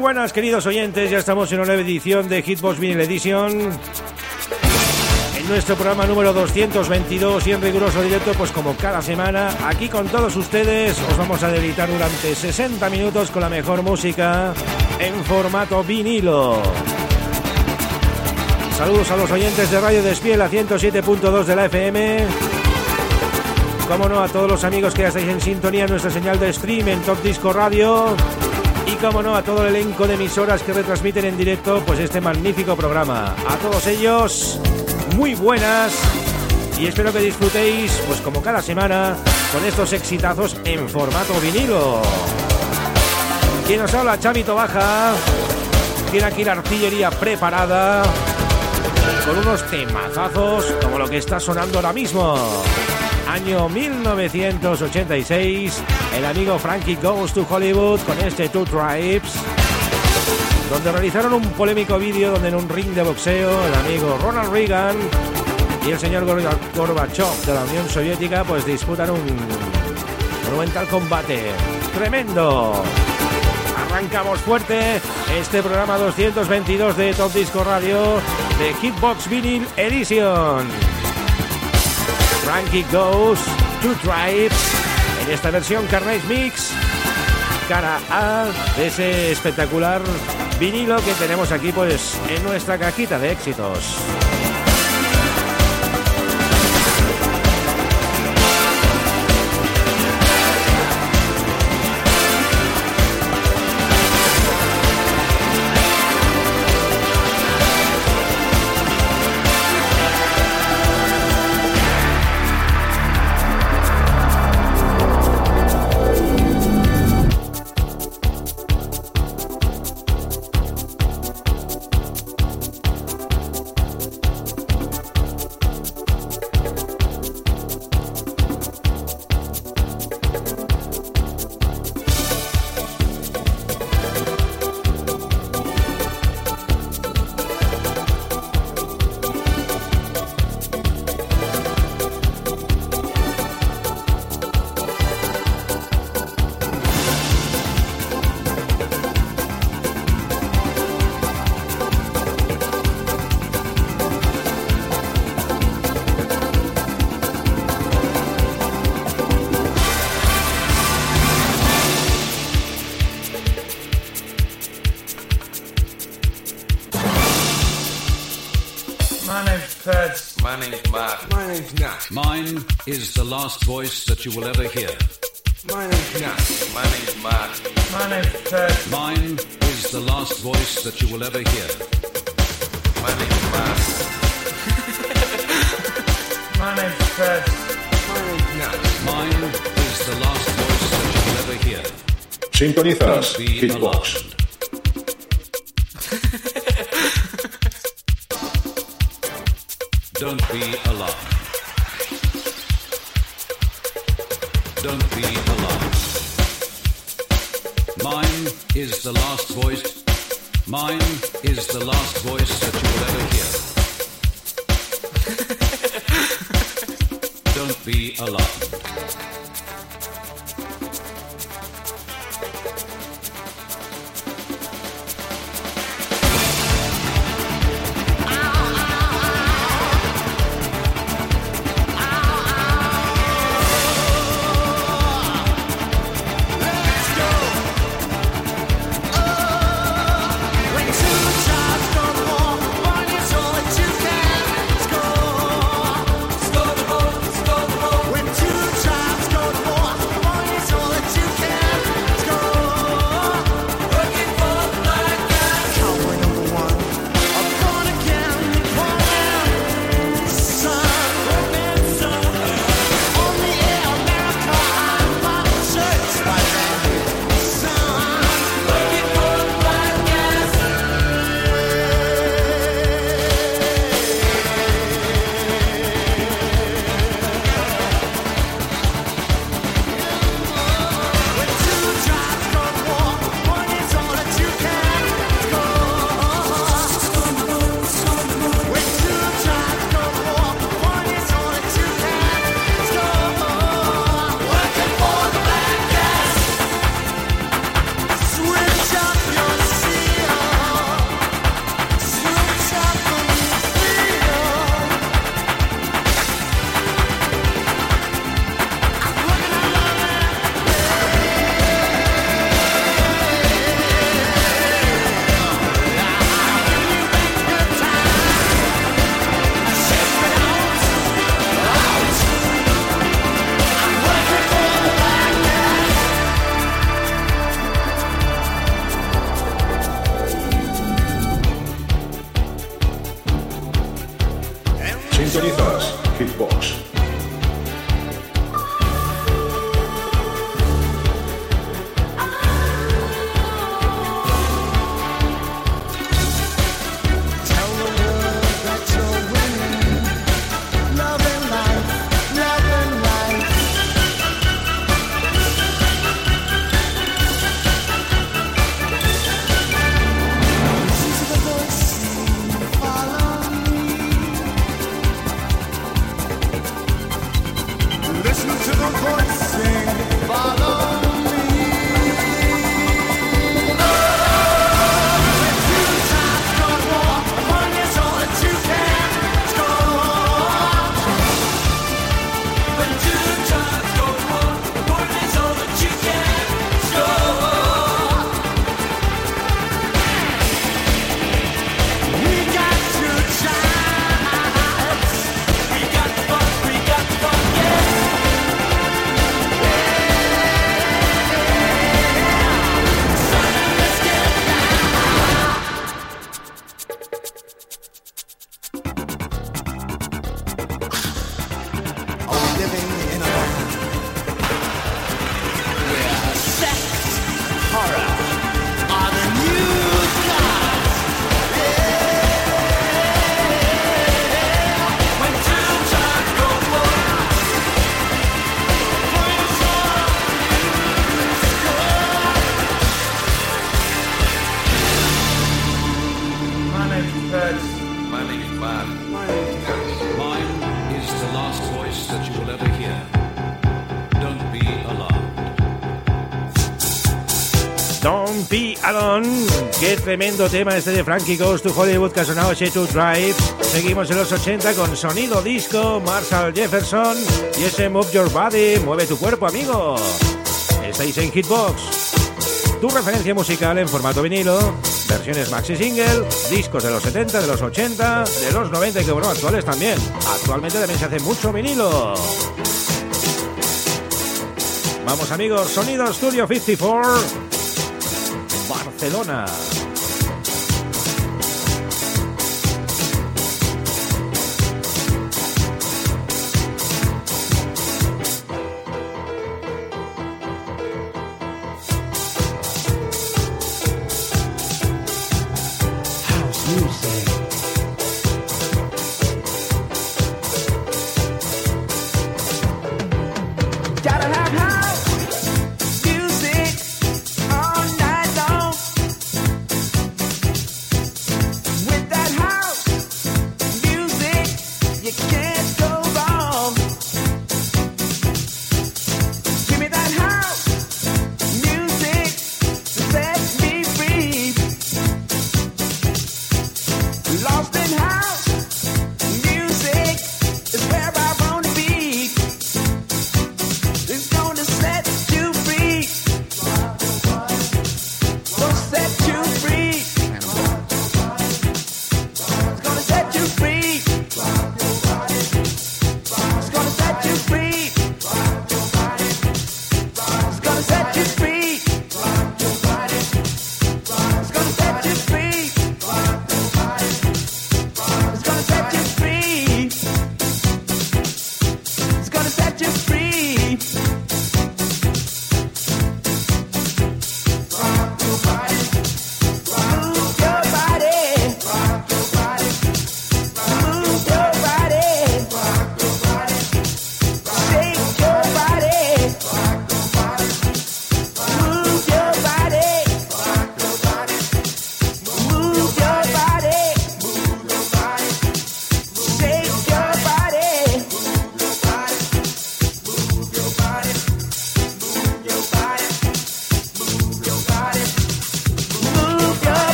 Buenas, queridos oyentes. Ya estamos en una nueva edición de Hitbox Vinyl Edition. En nuestro programa número 222 y en riguroso directo, pues como cada semana, aquí con todos ustedes, os vamos a deleitar durante 60 minutos con la mejor música en formato vinilo. Saludos a los oyentes de Radio Despiel a 107.2 de la FM. Como no, a todos los amigos que ya estáis en sintonía en nuestra señal de stream en Top Disco Radio y como no a todo el elenco de emisoras que retransmiten en directo pues este magnífico programa. A todos ellos, muy buenas y espero que disfrutéis pues como cada semana con estos exitazos en formato vinilo. Quien nos habla, Chavito Baja, tiene aquí la artillería preparada con unos temazazos como lo que está sonando ahora mismo año 1986, el amigo Frankie Goes to Hollywood con este Two Tribes, donde realizaron un polémico vídeo donde en un ring de boxeo el amigo Ronald Reagan y el señor Gorbachev de la Unión Soviética pues disputan un monumental combate. ¡Tremendo! Arrancamos fuerte este programa 222 de Top Disco Radio de Hitbox Vinyl Edition. Frankie Goes to Tribes en esta versión Carnage Mix cara A de ese espectacular vinilo que tenemos aquí pues en nuestra cajita de éxitos. Is the last voice that you will ever hear. My name's Nat. My name's Mark. My name's Ted. Mine is the last voice that you will ever hear. My name's Mark. My name's Ted. My name's Nat. Mine is the last voice that you will ever hear. Sintonizas Don't Hitbox. Don't be alarmed. Don't be alarmed. Mine is the last voice. Mine is the last voice that you will ever hear. Don't be alarmed. tremendo tema este de Frankie Goes to Hollywood que ha sonado Drive. Seguimos en los 80 con sonido disco, Marshall Jefferson y ese Move Your Body, mueve tu cuerpo, amigo. Estáis en Hitbox, tu referencia musical en formato vinilo, versiones maxi single, discos de los 70, de los 80, de los 90 y que bueno, actuales también. Actualmente también se hace mucho vinilo. Vamos amigos, Sonido Studio 54, Barcelona.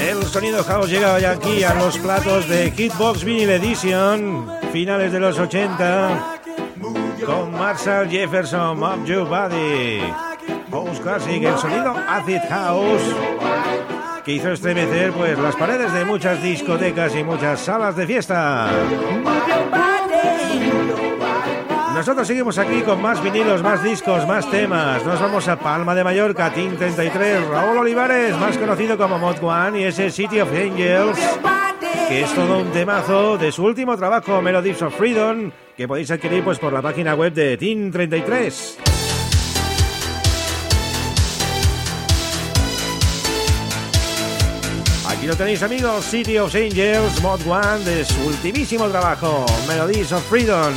El sonido house llega hoy aquí a los platos de Hitbox Vinyl Edition, finales de los 80, con Marshall Jefferson, Move Your Body, House Classic, el sonido Acid House, que hizo estremecer pues las paredes de muchas discotecas y muchas salas de fiesta. Nosotros seguimos aquí con más vinilos, más discos, más temas. Nos vamos a Palma de Mallorca, Team 33, Raúl Olivares, más conocido como Mod One, y ese City of Angels, que es todo un temazo de su último trabajo, Melodies of Freedom, que podéis adquirir pues por la página web de Team 33. Aquí lo tenéis amigos, City of Angels, Mod One, de su ultimísimo trabajo, Melodies of Freedom.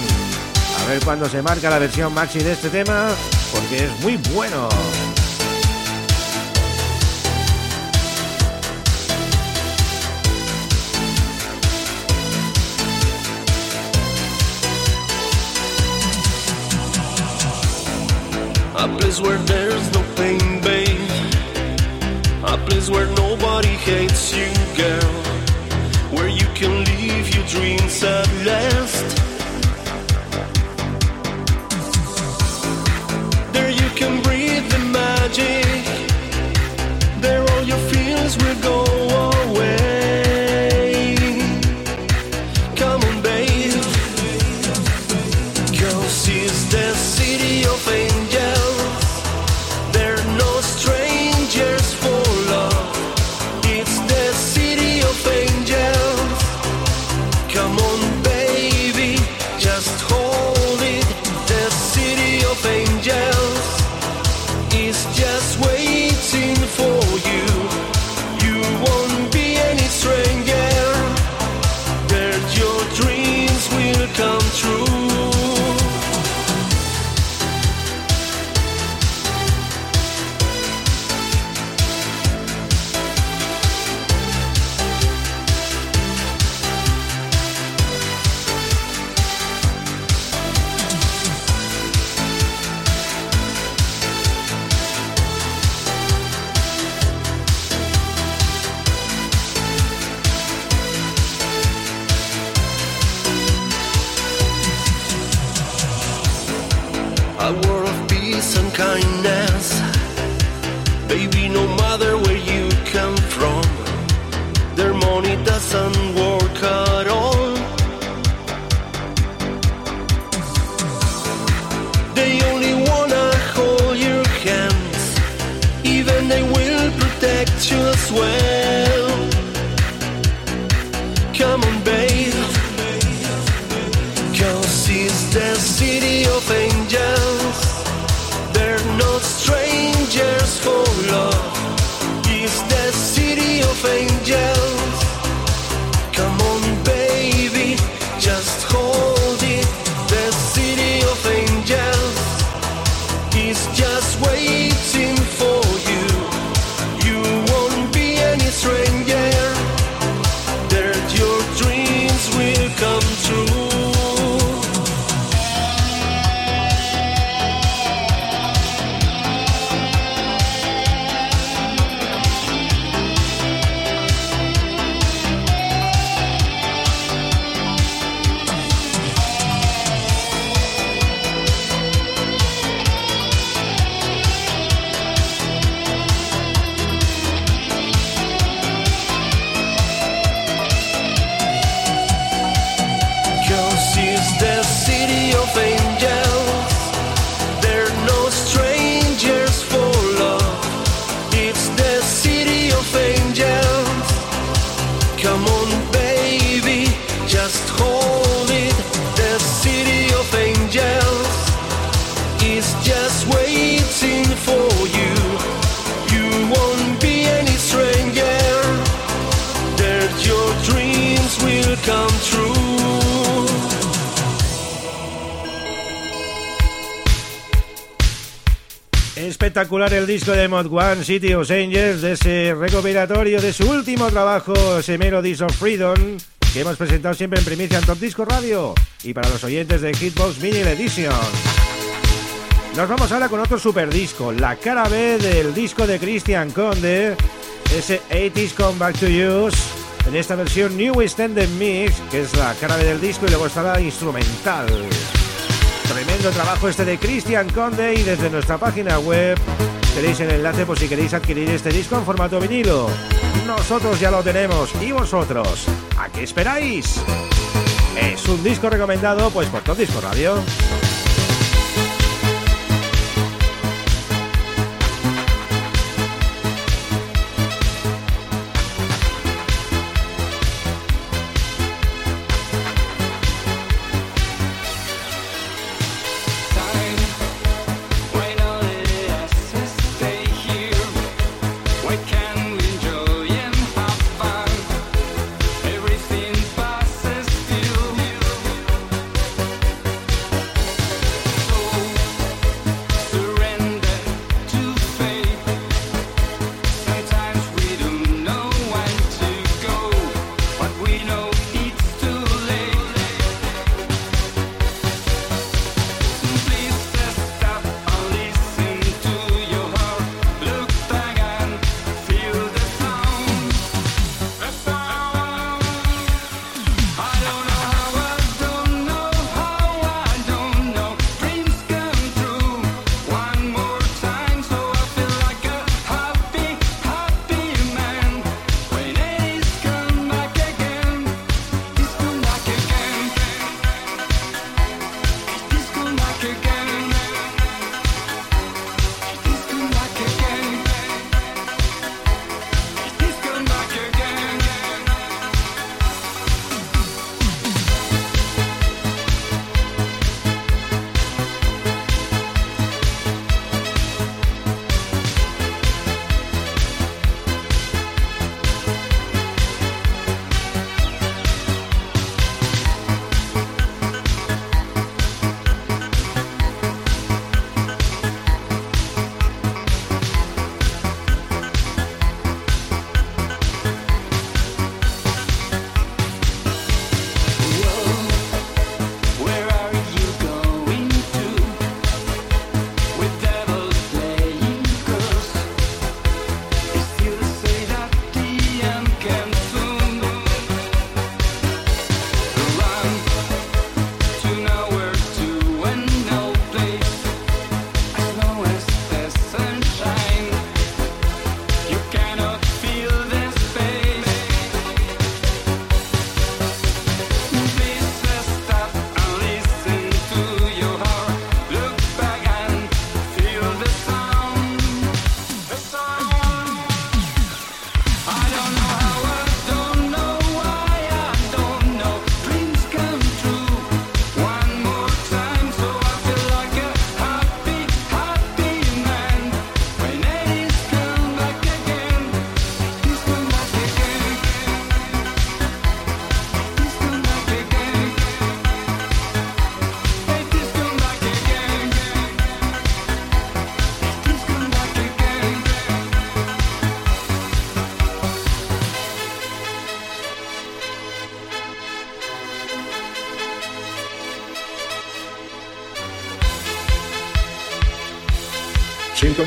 A ver cuándo se marca la versión maxi de este tema, porque es muy bueno. A place where there's no pain, babe. A place where nobody hates you, girl. Where you can live your dreams at last. Disco de Mod One, City of Angels, de ese recopilatorio de su último trabajo, ese Melodies of Freedom, que hemos presentado siempre en primicia en Top Disco Radio y para los oyentes de Hitbox Mini Edition. Nos vamos ahora con otro super disco, la cara B del disco de Christian Conde, ese 80s Come Back to Use, en esta versión New Extended Mix, que es la cara B del disco y luego está la instrumental. Tremendo trabajo este de Christian Conde y desde nuestra página web tenéis el enlace por si queréis adquirir este disco en formato vinilo. Nosotros ya lo tenemos y vosotros, ¿a qué esperáis? Es un disco recomendado pues por Top Disco Radio.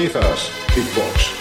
Sintonizas Hitbox.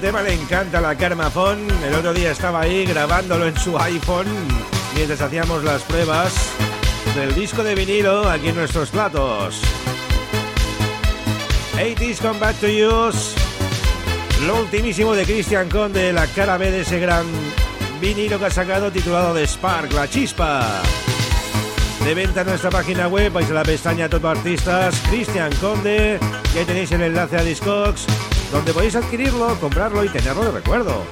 Tema le encanta la Carmafón. El otro día estaba ahí grabándolo en su iPhone mientras hacíamos las pruebas del disco de vinilo aquí en nuestros platos. 80s Come Back to Use. Lo ultimísimo de Christian Conde, la cara B de ese gran vinilo que ha sacado titulado The Spark, la chispa. De venta en nuestra página web, vais a la pestaña Top Artistas, Christian Conde, ahí tenéis el enlace a Discogs, donde podéis adquirirlo, comprarlo y tenerlo de recuerdo.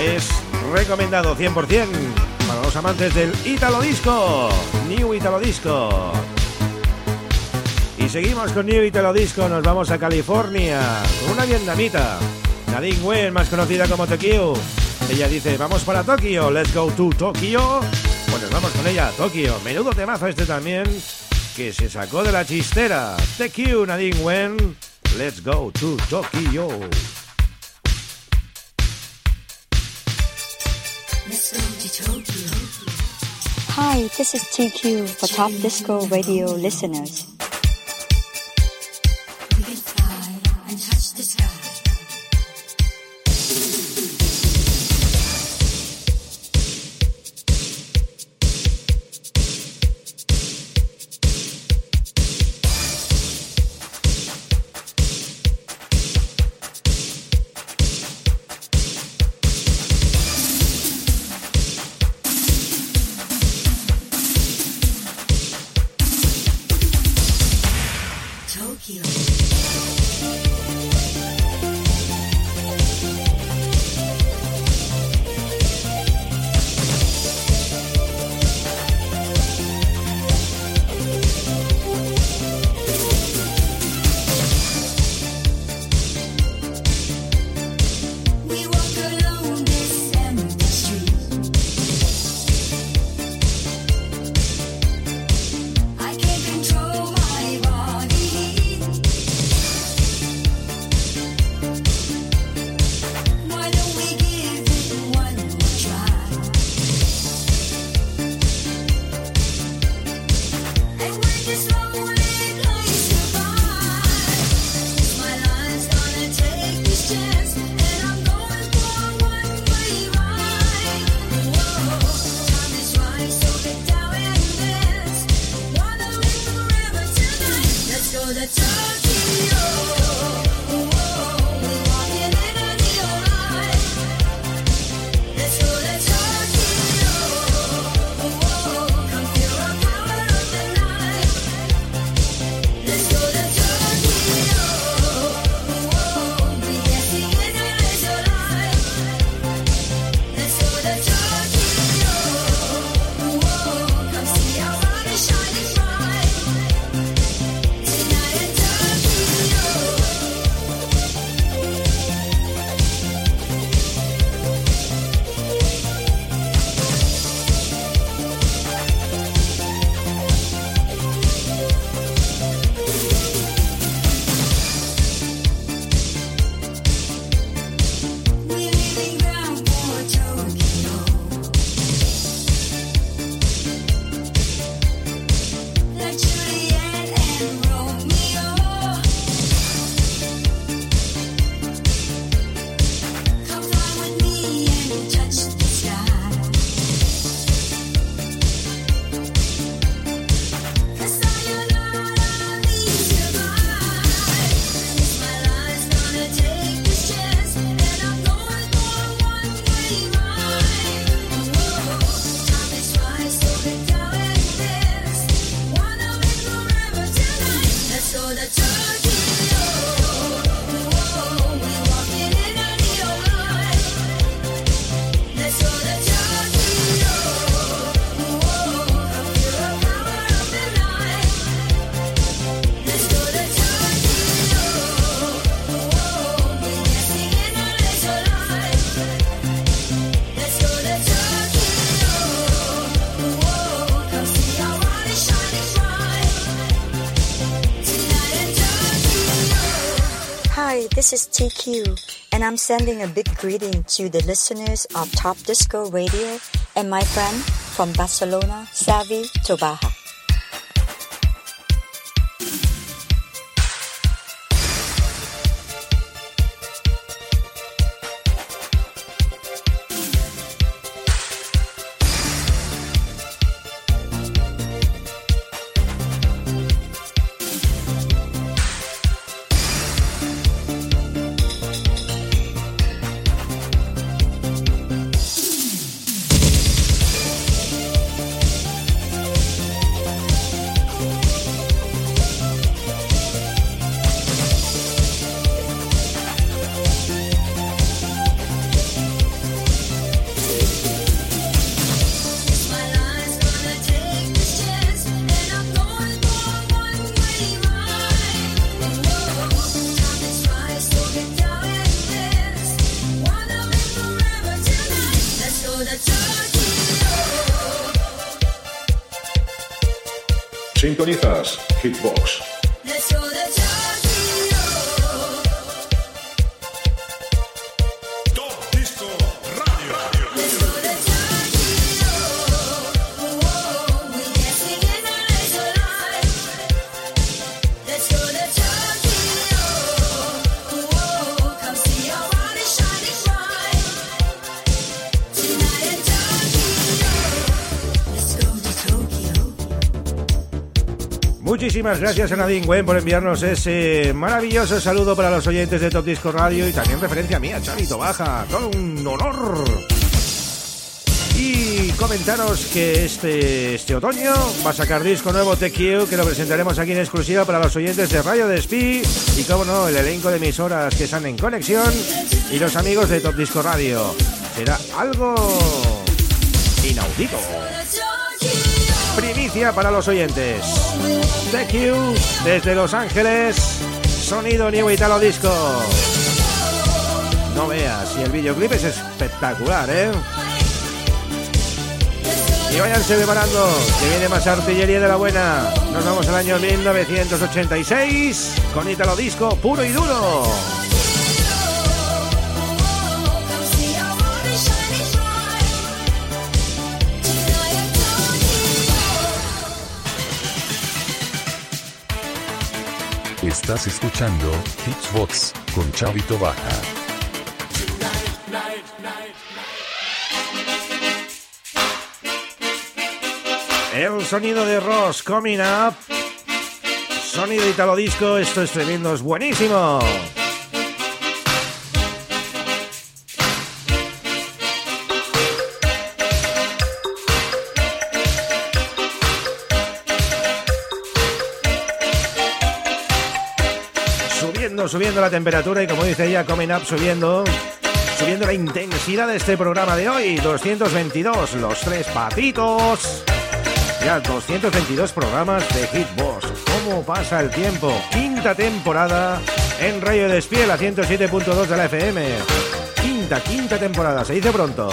Es recomendado 100% para los amantes del Italo Disco, New Italo Disco. Y seguimos con New Italo Disco, nos vamos a California, con una vietnamita, Nadine Wen, más conocida como Tokyo. Ella dice, vamos para Tokio, let's go to Tokio. Nos vamos con ella a Tokio. Menudo temazo este también, que se sacó de la chistera. TQ Nadine Wen, let's go to Tokyo. Hi, this is TQ for Top Disco Radio listeners. This is TQ, and I'm sending a big greeting to the listeners of Top Disco Radio and my friend from Barcelona, Savi Tobaha. Muchísimas gracias a Nadine Gwen por enviarnos ese maravilloso saludo para los oyentes de Top Disco Radio y también referencia a mí, a Chavito Baja. Todo un honor. Y comentaros que este, este otoño va a sacar disco nuevo TQ que lo presentaremos aquí en exclusiva para los oyentes de Radio Despí y como no, el elenco de emisoras que están en conexión y los amigos de Top Disco Radio. Será algo inaudito. Primicia para los oyentes. TQ desde Los Ángeles. Sonido New Italo Disco. No veas, y el videoclip es espectacular, ¿eh? Y váyanse preparando, que viene más artillería de la buena. Nos vamos al año 1986 con Italo Disco puro y duro. Estás escuchando Hitsbox con Chavito Baja. El sonido de Ross coming up. Sonido Italo Disco, esto es tremendo, es buenísimo. Subiendo, la temperatura y como dice ella, coming up, subiendo. Subiendo la intensidad de este programa de hoy. 222, los tres patitos. Ya 222 programas de Hitbox. ¿Cómo pasa el tiempo? Quinta temporada en Radio Despiel a 107.2 de la FM. Quinta, quinta temporada. Se dice pronto.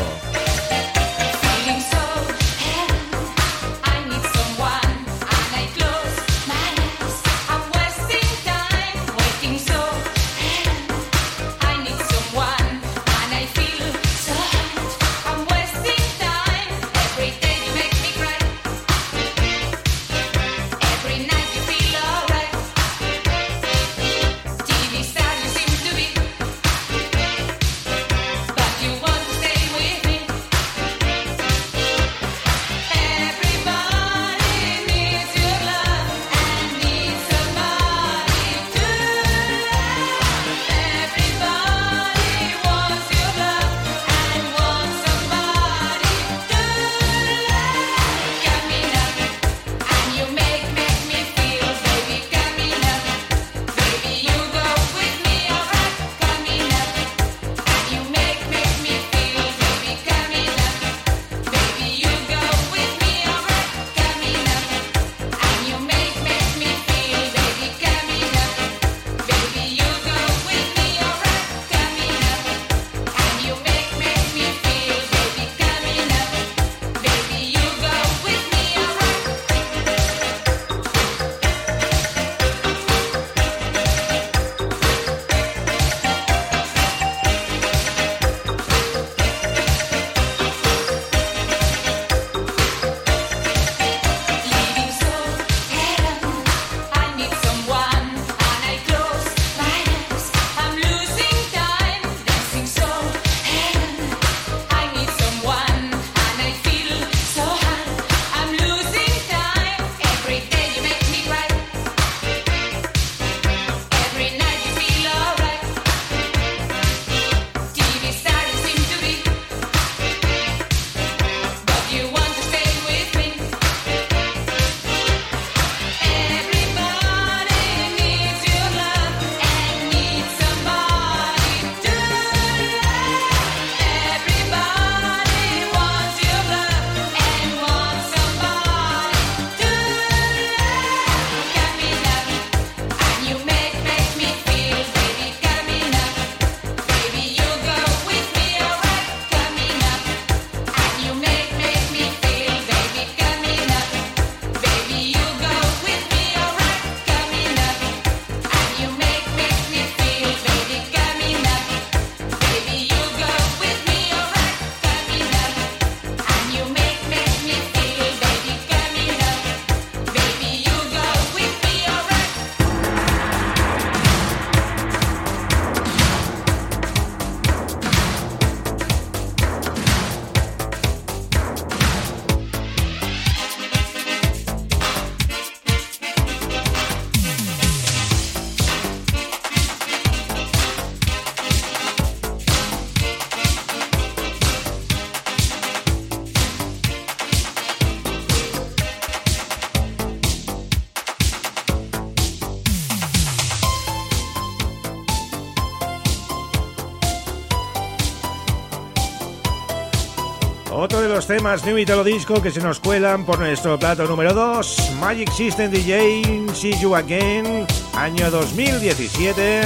Los temas New Italo Disco que se nos cuelan por nuestro plato número 2, Magic System DJ, See You Again, año 2017.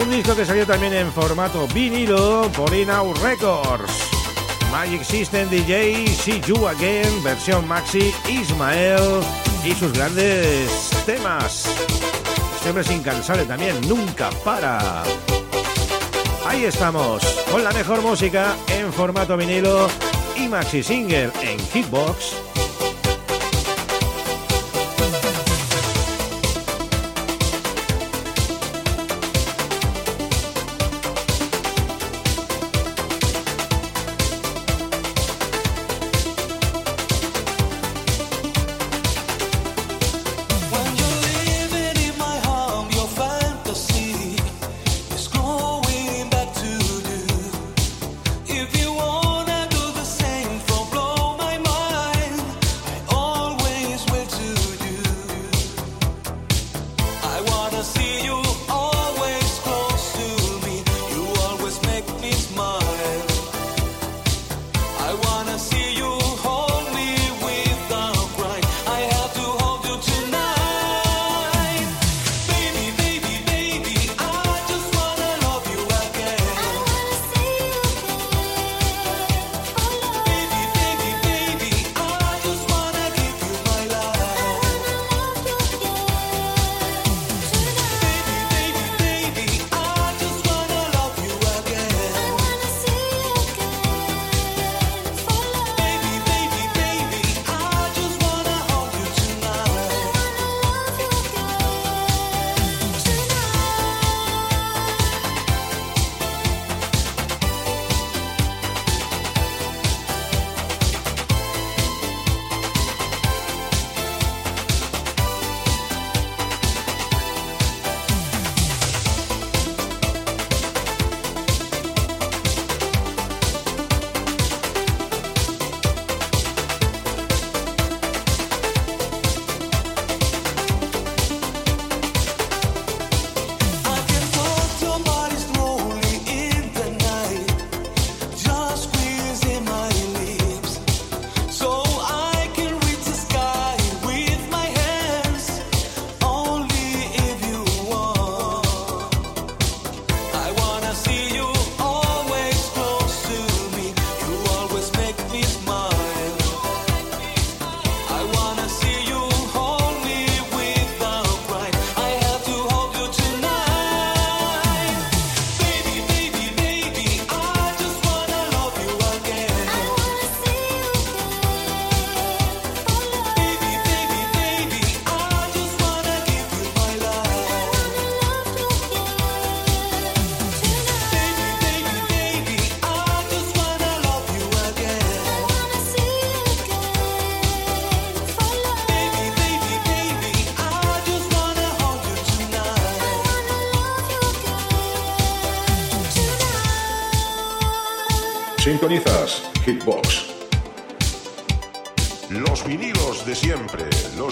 Un disco que salió también en formato vinilo por Inau Records. Magic System DJ, See You Again, versión Maxi, Ismael y sus grandes temas. Este hombre es incansable también, nunca para. Ahí estamos, con la mejor música en formato vinilo y maxi single en Hitbox.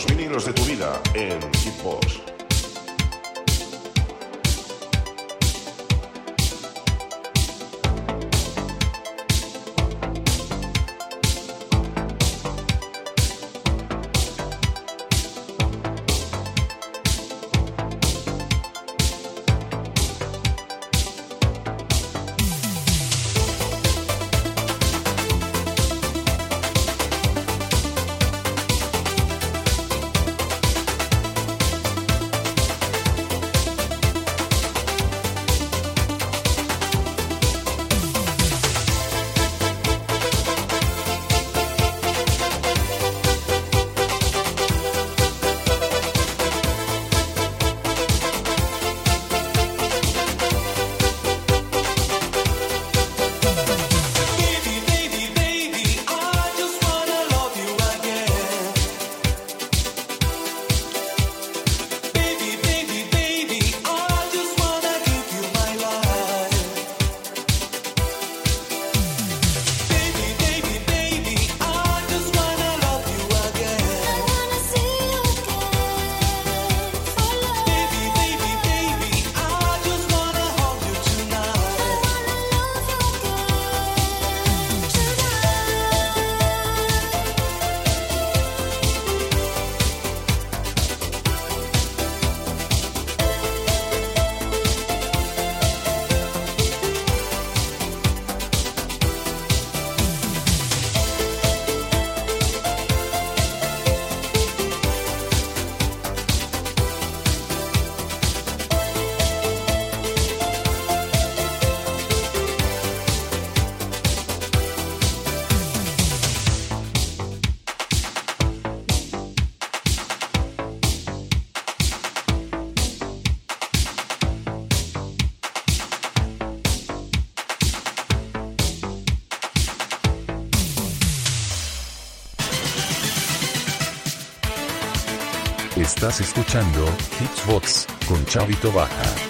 Los vinilos de tu vida en Hitbox. Estás escuchando Hitsbox con Chavito Baja.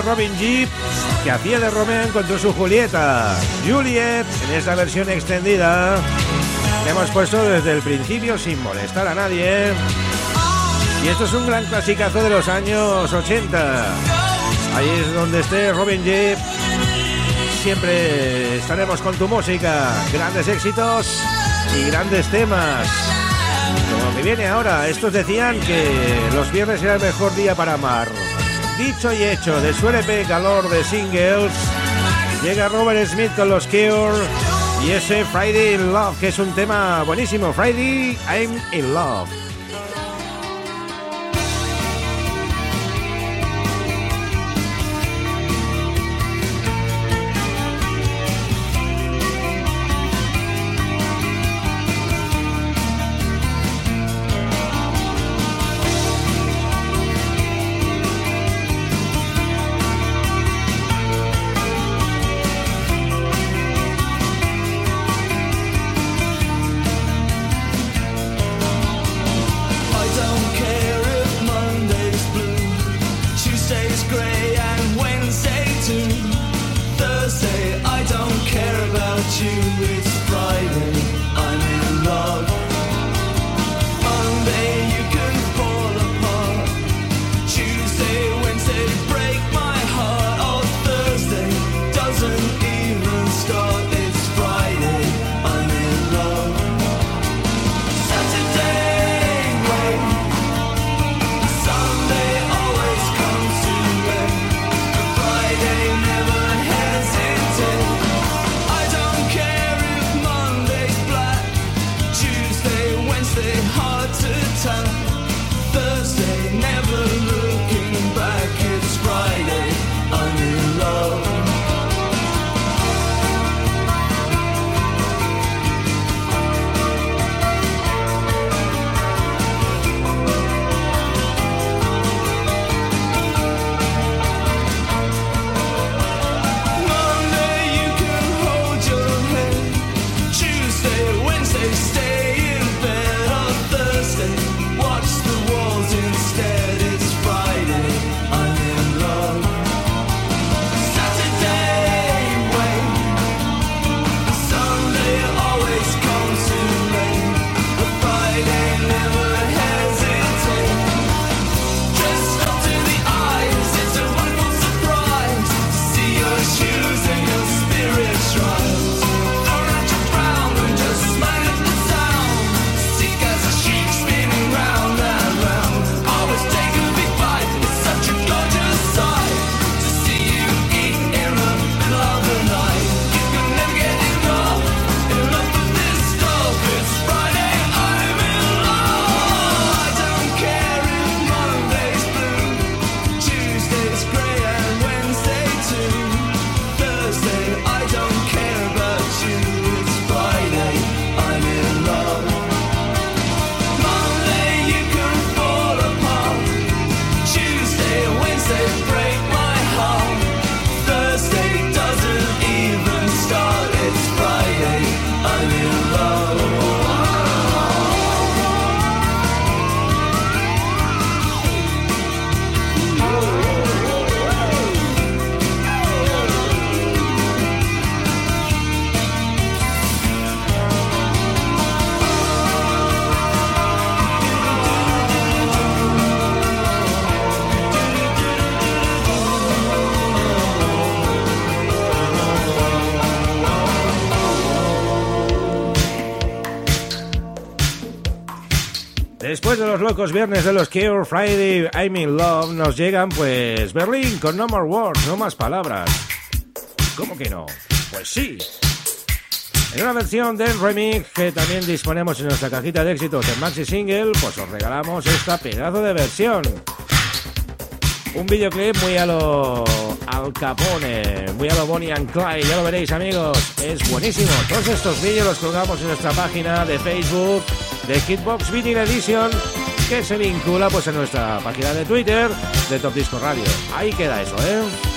Robin Jeep, que hacía de Romeo encontró su Julieta, Juliet, en esta versión extendida. hemos puesto desde el principio sin molestar a nadie. Y esto es un gran clasicazo de los años 80. Ahí es donde esté Robin Jeep. Siempre estaremos con tu música. Grandes éxitos y grandes temas. Como que viene ahora, estos decían que los viernes era el mejor día para amar. Dicho y hecho, de su LP Calor de Singles, llega Robert Smith con los Cure y ese Friday in Love, que es un tema buenísimo. Friday, I'm in Love. Locos viernes de los Cure Friday, I'm in Love, nos llegan pues Berlín con No More Words, no más palabras. ¿Cómo que no? Pues sí. En una versión del remix que también disponemos en nuestra cajita de éxitos de Maxi Single, pues os regalamos esta pedazo de versión. Un videoclip muy a lo Al Capone, muy a lo Bonnie and Clyde, ya lo veréis amigos, es buenísimo. Todos estos vídeos los colgamos en nuestra página de Facebook de Hitbox Vinyl Edition que se vincula pues en nuestra página de Twitter de Top Disco Radio. Ahí queda eso, ¿eh?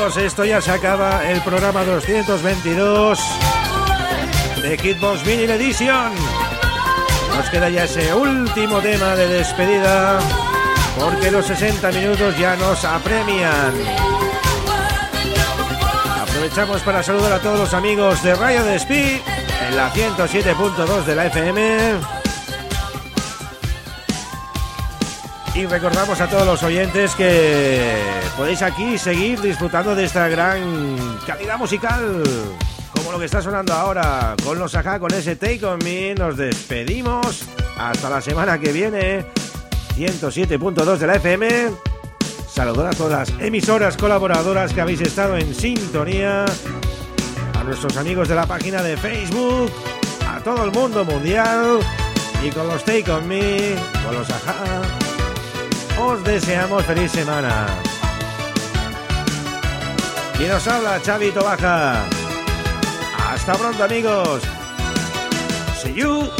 Esto ya se acaba el programa 222 de Kitbox Vinyl Edition. Nos queda ya ese último tema de despedida porque los 60 minutos ya nos apremian. Aprovechamos para saludar a todos los amigos de Radio Despí en la 107.2 de la FM. Y recordamos a todos los oyentes que podéis aquí seguir disfrutando de esta gran calidad musical. Como lo que está sonando ahora con los Ajá, con ese Take On Me. Nos despedimos. Hasta la semana que viene. 107.2 de la FM. Saludar a todas las emisoras colaboradoras que habéis estado en sintonía. A nuestros amigos de la página de Facebook. A todo el mundo mundial. Y con los Take On Me. Con los Ajá. Os deseamos feliz semana. Y nos habla Chavito Baja. Hasta pronto amigos. See you.